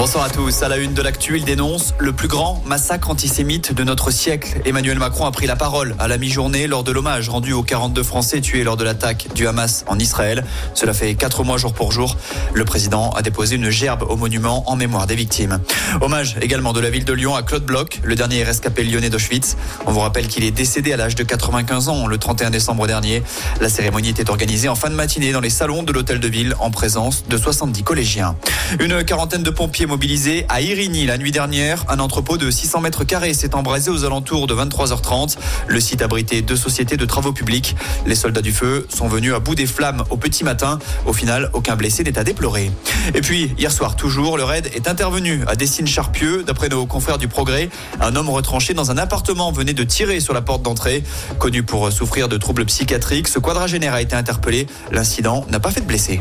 Bonsoir à tous. À la une de l'actu, il dénonce le plus grand massacre antisémite de notre siècle. Emmanuel Macron a pris la parole à la mi-journée lors de l'hommage rendu aux 42 Français tués lors de l'attaque du Hamas en Israël. Cela fait quatre mois jour pour jour. Le président a déposé une gerbe au monument en mémoire des victimes. Hommage également de la ville de Lyon à Claude Bloch, le dernier rescapé lyonnais d'Auschwitz. On vous rappelle qu'il est décédé à l'âge de 95 ans le 31 décembre dernier. La cérémonie était organisée en fin de matinée dans les salons de l'hôtel de ville en présence de 70 collégiens. Une quarantaine de pompiers mobilisé à Irigny la nuit dernière. Un entrepôt de 600 mètres carrés s'est embrasé aux alentours de 23h30. Le site abritait deux sociétés de travaux publics. Les soldats du feu sont venus à bout des flammes au petit matin. Au final, aucun blessé n'est à déplorer. Et puis, hier soir, toujours, le raid est intervenu à Dessines-Charpieu. D'après nos confrères du Progrès, un homme retranché dans un appartement venait de tirer sur la porte d'entrée. Connu pour souffrir de troubles psychiatriques, ce quadragénaire a été interpellé. L'incident n'a pas fait de blessés.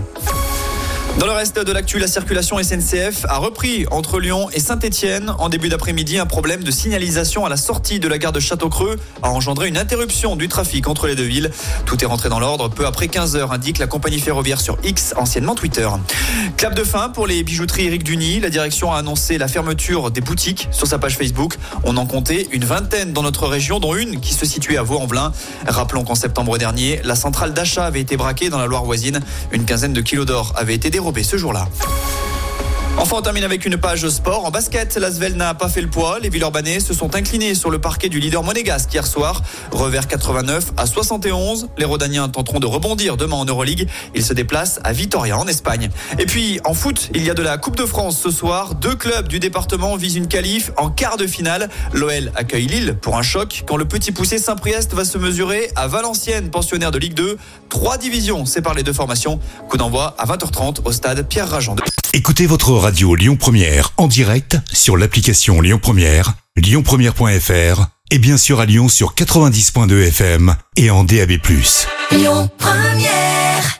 Dans le reste de l'actu, la circulation SNCF a repris entre Lyon et Saint-Etienne. En début d'après-midi, un problème de signalisation à la sortie de la gare de Château-Creux a engendré une interruption du trafic entre les deux villes. Tout est rentré dans l'ordre peu après 15 heures, indique la compagnie ferroviaire sur X, anciennement Twitter. Clap de fin pour les bijouteries Eric Duny. La direction a annoncé la fermeture des boutiques sur sa page Facebook. On en comptait une vingtaine dans notre région, dont une qui se situait à Vaux-en-Velin. Rappelons qu'en septembre dernier, la centrale d'achat avait été braquée dans la Loire voisine. Une quinzaine de kilos d'or avait été dérobée ce jour-là. Enfin, on termine avec une page sport. En basket, l'Asvel n'a pas fait le poids. Les Villeurbanais se sont inclinés sur le parquet du leader monégasque hier soir. Revers 89 à 71. Les Rodaniens tenteront de rebondir demain en Euroleague. Ils se déplacent à Vitoria en Espagne. Et puis, en foot, il y a de la Coupe de France ce soir. Deux clubs du département visent une qualif en quart de finale. L'OL accueille Lille pour un choc quand le petit poussé Saint-Priest va se mesurer à Valenciennes, pensionnaire de Ligue 2. Trois divisions séparent les deux formations. Coup d'envoi à 20h30 au stade Pierre Rajan. Écoutez votre radio Lyon Première en direct sur l'application Lyon Première, lyonpremière.fr et bien sûr à Lyon sur 90.2 FM et en DAB+. Lyon Première